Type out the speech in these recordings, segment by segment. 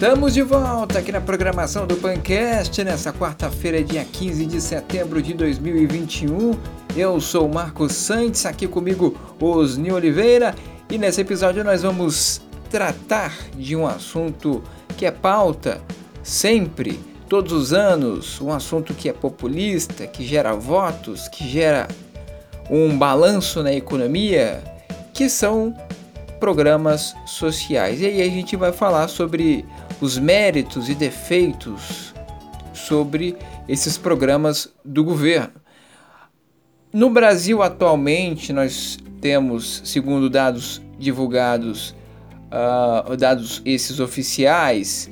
Estamos de volta aqui na programação do Pancast nessa quarta-feira, dia 15 de setembro de 2021. Eu sou o Marcos Santos, aqui comigo Osni Oliveira, e nesse episódio nós vamos tratar de um assunto que é pauta sempre, todos os anos, um assunto que é populista, que gera votos, que gera um balanço na economia, que são programas sociais. E aí a gente vai falar sobre os méritos e defeitos sobre esses programas do governo. No Brasil atualmente nós temos, segundo dados divulgados, uh, dados esses oficiais,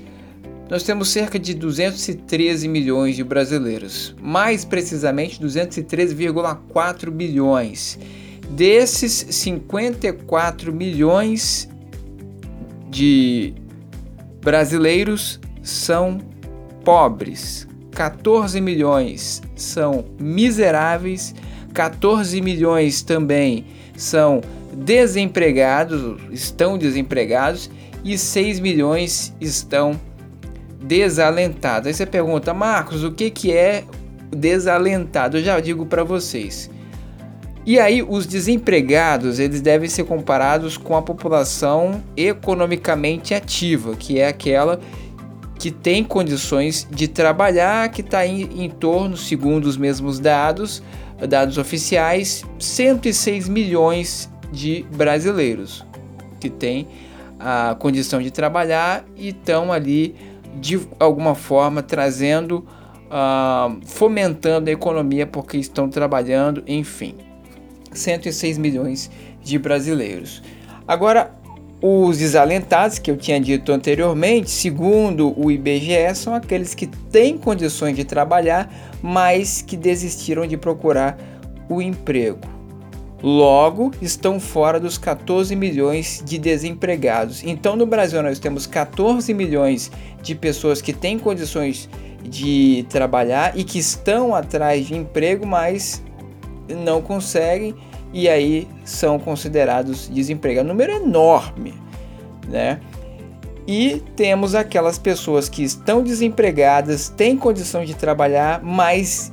nós temos cerca de 213 milhões de brasileiros, mais precisamente 213,4 bilhões. Desses 54 milhões de brasileiros são pobres, 14 milhões são miseráveis, 14 milhões também são desempregados, estão desempregados e 6 milhões estão desalentados. Aí você pergunta, Marcos, o que, que é desalentado? Eu já digo para vocês. E aí os desempregados, eles devem ser comparados com a população economicamente ativa, que é aquela que tem condições de trabalhar, que está em, em torno, segundo os mesmos dados, dados oficiais, 106 milhões de brasileiros que têm a condição de trabalhar e estão ali de alguma forma trazendo, uh, fomentando a economia porque estão trabalhando, enfim. 106 milhões de brasileiros. Agora, os desalentados, que eu tinha dito anteriormente, segundo o IBGE, são aqueles que têm condições de trabalhar, mas que desistiram de procurar o emprego. Logo, estão fora dos 14 milhões de desempregados. Então, no Brasil, nós temos 14 milhões de pessoas que têm condições de trabalhar e que estão atrás de emprego, mas não conseguem e aí são considerados desempregados. Um número enorme, né? E temos aquelas pessoas que estão desempregadas, têm condição de trabalhar, mas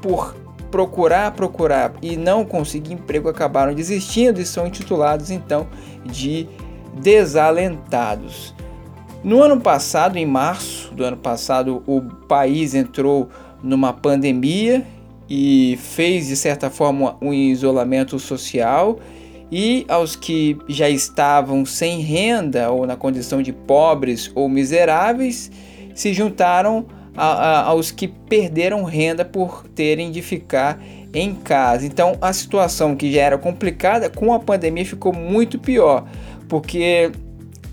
por procurar, procurar e não conseguir emprego acabaram desistindo e são intitulados então de desalentados. No ano passado, em março do ano passado, o país entrou numa pandemia e fez de certa forma um isolamento social e aos que já estavam sem renda ou na condição de pobres ou miseráveis se juntaram a, a, aos que perderam renda por terem de ficar em casa. Então a situação que já era complicada com a pandemia ficou muito pior, porque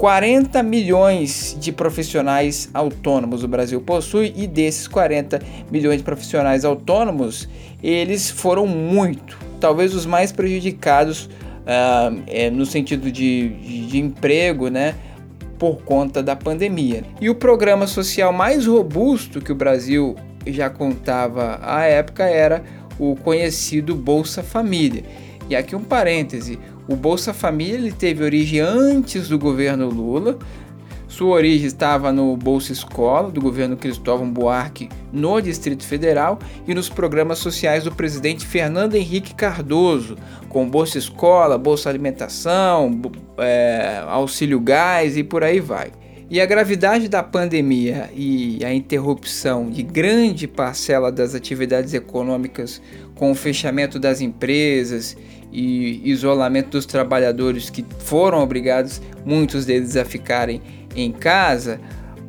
40 milhões de profissionais autônomos o Brasil possui e desses 40 milhões de profissionais autônomos, eles foram muito, talvez os mais prejudicados uh, é, no sentido de, de, de emprego, né? Por conta da pandemia. E o programa social mais robusto que o Brasil já contava à época era o conhecido Bolsa Família. E aqui um parêntese: o Bolsa Família ele teve origem antes do governo Lula. Sua origem estava no Bolsa Escola, do governo Cristóvão Buarque, no Distrito Federal, e nos programas sociais do presidente Fernando Henrique Cardoso, com Bolsa Escola, Bolsa Alimentação, é, Auxílio Gás e por aí vai. E a gravidade da pandemia e a interrupção de grande parcela das atividades econômicas com o fechamento das empresas e isolamento dos trabalhadores que foram obrigados, muitos deles, a ficarem em casa,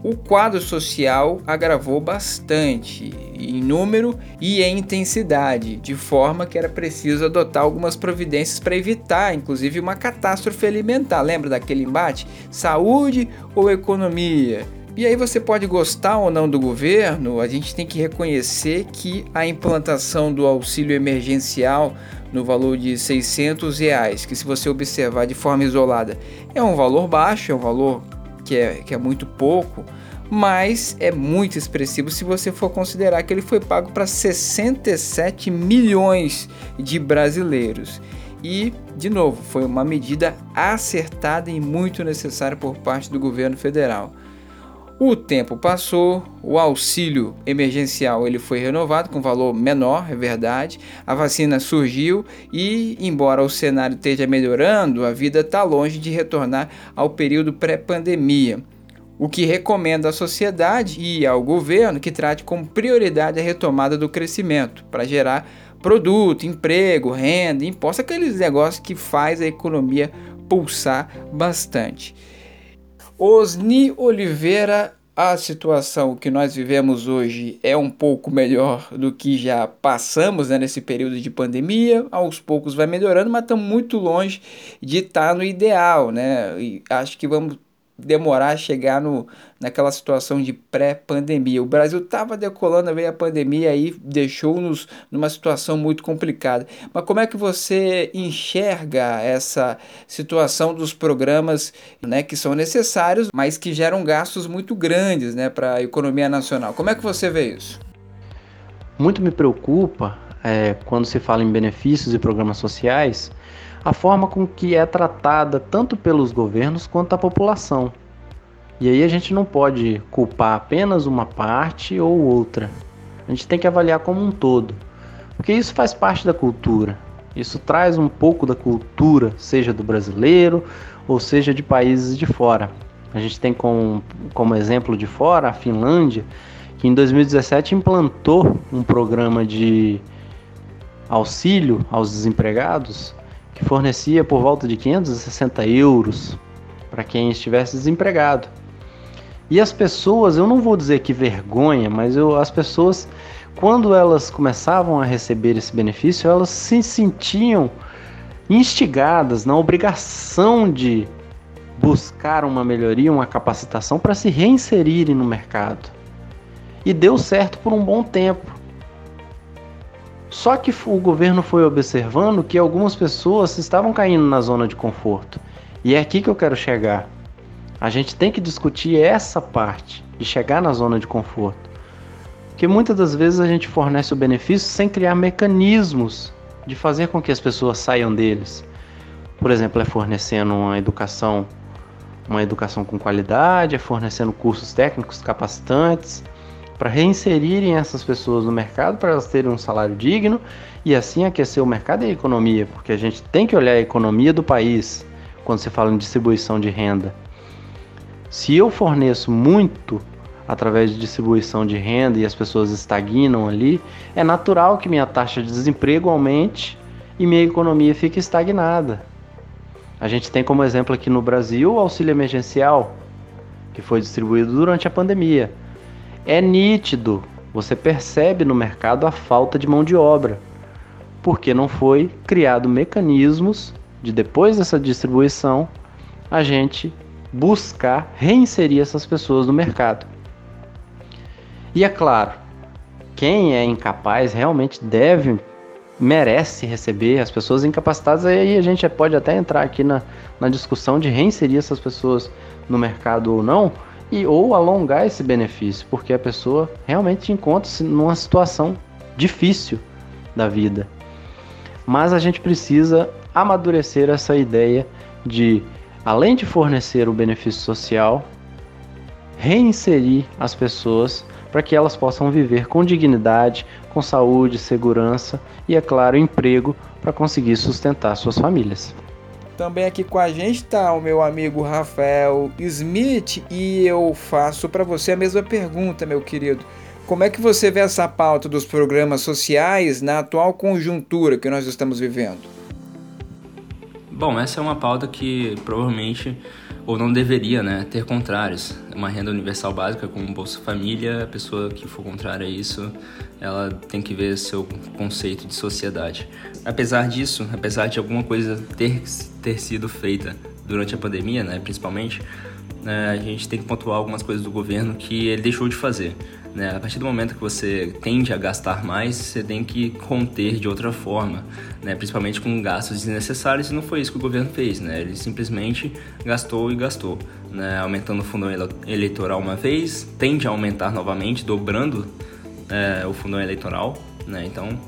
o quadro social agravou bastante em número e em intensidade, de forma que era preciso adotar algumas providências para evitar, inclusive, uma catástrofe alimentar. Lembra daquele embate? Saúde ou economia? E aí você pode gostar ou não do governo, a gente tem que reconhecer que a implantação do auxílio emergencial no valor de 600 reais, que se você observar de forma isolada é um valor baixo, é um valor que é, que é muito pouco, mas é muito expressivo se você for considerar que ele foi pago para 67 milhões de brasileiros. E, de novo, foi uma medida acertada e muito necessária por parte do governo federal. O tempo passou, o auxílio emergencial ele foi renovado com valor menor, é verdade. A vacina surgiu e, embora o cenário esteja melhorando, a vida está longe de retornar ao período pré-pandemia. O que recomenda à sociedade e ao governo que trate como prioridade a retomada do crescimento para gerar produto, emprego, renda, imposto, aqueles negócios que faz a economia pulsar bastante. Osni Oliveira, a situação que nós vivemos hoje é um pouco melhor do que já passamos né, nesse período de pandemia. Aos poucos vai melhorando, mas estamos muito longe de estar no ideal, né? E acho que vamos demorar a chegar no, naquela situação de pré-pandemia. O Brasil estava decolando, veio a pandemia aí deixou-nos numa situação muito complicada. Mas como é que você enxerga essa situação dos programas né, que são necessários, mas que geram gastos muito grandes né, para a economia nacional? Como é que você vê isso? Muito me preocupa é, quando se fala em benefícios e programas sociais a forma com que é tratada tanto pelos governos quanto a população. E aí a gente não pode culpar apenas uma parte ou outra. A gente tem que avaliar como um todo. Porque isso faz parte da cultura. Isso traz um pouco da cultura, seja do brasileiro ou seja de países de fora. A gente tem como, como exemplo de fora a Finlândia, que em 2017 implantou um programa de auxílio aos desempregados que fornecia por volta de 560 euros para quem estivesse desempregado. E as pessoas, eu não vou dizer que vergonha, mas eu, as pessoas, quando elas começavam a receber esse benefício, elas se sentiam instigadas na obrigação de buscar uma melhoria, uma capacitação para se reinserirem no mercado. E deu certo por um bom tempo. Só que o governo foi observando que algumas pessoas estavam caindo na zona de conforto. E é aqui que eu quero chegar. A gente tem que discutir essa parte de chegar na zona de conforto. Porque muitas das vezes a gente fornece o benefício sem criar mecanismos de fazer com que as pessoas saiam deles. Por exemplo, é fornecendo uma educação, uma educação com qualidade, é fornecendo cursos técnicos capacitantes, para reinserirem essas pessoas no mercado, para elas terem um salário digno e assim aquecer o mercado e a economia, porque a gente tem que olhar a economia do país quando se fala em distribuição de renda. Se eu forneço muito através de distribuição de renda e as pessoas estagnam ali, é natural que minha taxa de desemprego aumente e minha economia fique estagnada. A gente tem como exemplo aqui no Brasil o auxílio emergencial, que foi distribuído durante a pandemia. É nítido, você percebe no mercado a falta de mão de obra, porque não foi criado mecanismos de depois dessa distribuição a gente buscar reinserir essas pessoas no mercado. E é claro, quem é incapaz realmente deve, merece receber as pessoas incapacitadas. Aí a gente pode até entrar aqui na, na discussão de reinserir essas pessoas no mercado ou não, e ou alongar esse benefício, porque a pessoa realmente encontra-se numa situação difícil da vida. Mas a gente precisa amadurecer essa ideia de, além de fornecer o benefício social, reinserir as pessoas para que elas possam viver com dignidade, com saúde, segurança e, é claro, emprego para conseguir sustentar suas famílias. Também aqui com a gente está o meu amigo Rafael Smith e eu faço para você a mesma pergunta, meu querido. Como é que você vê essa pauta dos programas sociais na atual conjuntura que nós estamos vivendo? Bom, essa é uma pauta que provavelmente ou não deveria né, ter contrários. Uma renda universal básica como Bolsa Família, a pessoa que for contrária a isso, ela tem que ver seu conceito de sociedade. Apesar disso, apesar de alguma coisa ter, ter sido feita durante a pandemia, né, principalmente, né, a gente tem que pontuar algumas coisas do governo que ele deixou de fazer. Né? A partir do momento que você tende a gastar mais, você tem que conter de outra forma, né? principalmente com gastos desnecessários, e não foi isso que o governo fez. Né? Ele simplesmente gastou e gastou, né? aumentando o fundo eleitoral uma vez, tende a aumentar novamente, dobrando é, o fundo eleitoral. Né? Então,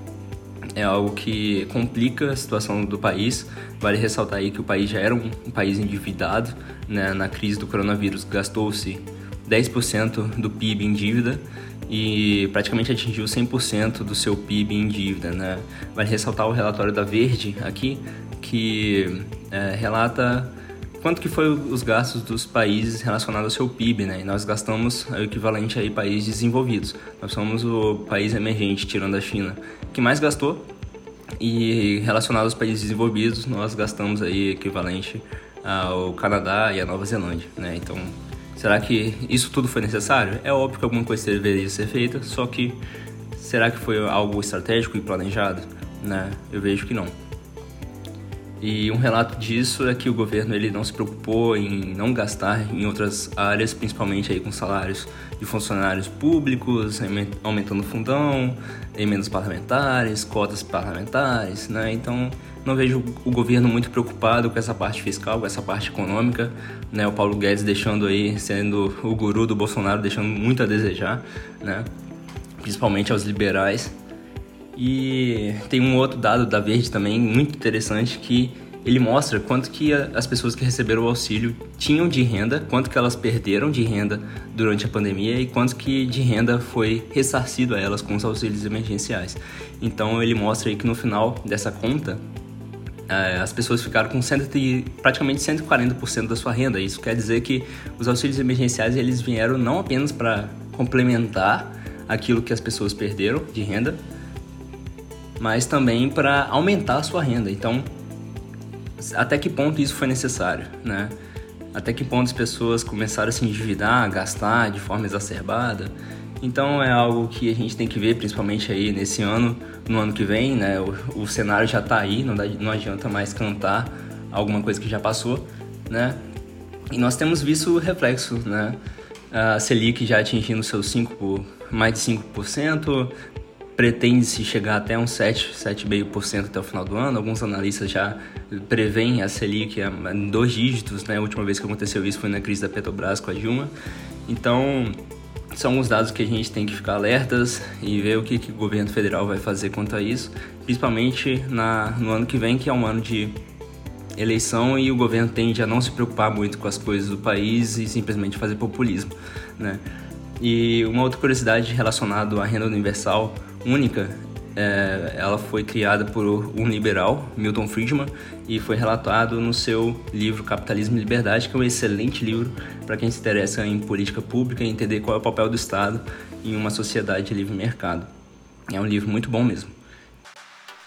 é algo que complica a situação do país. Vale ressaltar aí que o país já era um, país endividado, né? na crise do coronavírus gastou-se 10% do PIB em dívida e praticamente atingiu 100% do seu PIB em dívida. Né? Vale ressaltar o relatório da Verde aqui, que é, relata quanto que foi os gastos dos países relacionados ao seu PIB, né? E nós gastamos o equivalente a países desenvolvidos. Nós somos o país emergente, tirando a China, que mais gastou. E relacionado aos países desenvolvidos, nós gastamos aí equivalente ao Canadá e à Nova Zelândia, né? Então, será que isso tudo foi necessário? É óbvio que alguma coisa deveria ser feita, só que será que foi algo estratégico e planejado? Né? Eu vejo que não. E um relato disso é que o governo ele não se preocupou em não gastar em outras áreas, principalmente aí com salários de funcionários públicos, aumentando o fundão, emendas parlamentares, cotas parlamentares, né? Então não vejo o governo muito preocupado com essa parte fiscal, com essa parte econômica, né? O Paulo Guedes deixando aí, sendo o guru do Bolsonaro, deixando muito a desejar, né? Principalmente aos liberais. E tem um outro dado da Verde também muito interessante que ele mostra quanto que as pessoas que receberam o auxílio tinham de renda, quanto que elas perderam de renda durante a pandemia e quanto que de renda foi ressarcido a elas com os auxílios emergenciais. Então ele mostra aí que no final dessa conta é, as pessoas ficaram com praticamente 140% da sua renda. Isso quer dizer que os auxílios emergenciais eles vieram não apenas para complementar aquilo que as pessoas perderam de renda, mas também para aumentar a sua renda. Então, até que ponto isso foi necessário, né? Até que ponto as pessoas começaram a se endividar, a gastar de forma exacerbada. Então é algo que a gente tem que ver, principalmente aí nesse ano, no ano que vem, né? O, o cenário já está aí, não, dá, não adianta mais cantar alguma coisa que já passou, né? E nós temos visto o reflexo, né? A Selic já atingindo seus 5, mais de 5%, pretende-se chegar até uns 7, 7,5% até o final do ano. Alguns analistas já preveem a Selic em dois dígitos, né? A última vez que aconteceu isso foi na crise da Petrobras com a Dilma. Então, são os dados que a gente tem que ficar alertas e ver o que, que o governo federal vai fazer quanto a isso, principalmente na, no ano que vem, que é um ano de eleição e o governo tende a não se preocupar muito com as coisas do país e simplesmente fazer populismo, né? E uma outra curiosidade relacionada à renda universal única. É, ela foi criada por um liberal, Milton Friedman, e foi relatado no seu livro Capitalismo e Liberdade, que é um excelente livro para quem se interessa em política pública e entender qual é o papel do Estado em uma sociedade de livre mercado. É um livro muito bom mesmo.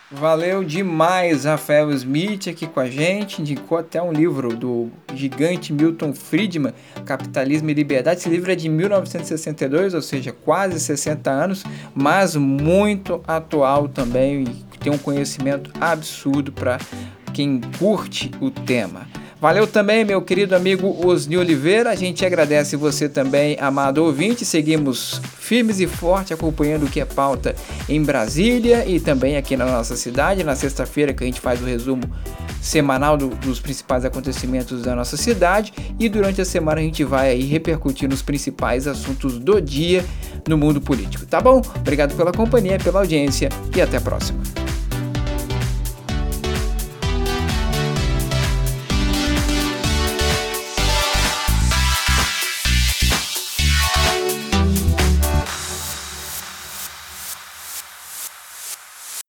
Valeu demais, Rafael Smith aqui com a gente. Indicou até um livro do gigante Milton Friedman, Capitalismo e Liberdade. Esse livro é de 1962, ou seja, quase 60 anos, mas muito atual também e tem um conhecimento absurdo para quem curte o tema. Valeu também, meu querido amigo Osni Oliveira. A gente agradece você também, amado ouvinte. Seguimos firmes e fortes acompanhando o que é pauta em Brasília e também aqui na nossa cidade. Na sexta-feira que a gente faz o resumo semanal do, dos principais acontecimentos da nossa cidade e durante a semana a gente vai aí repercutir nos principais assuntos do dia no mundo político. Tá bom? Obrigado pela companhia, pela audiência e até a próxima.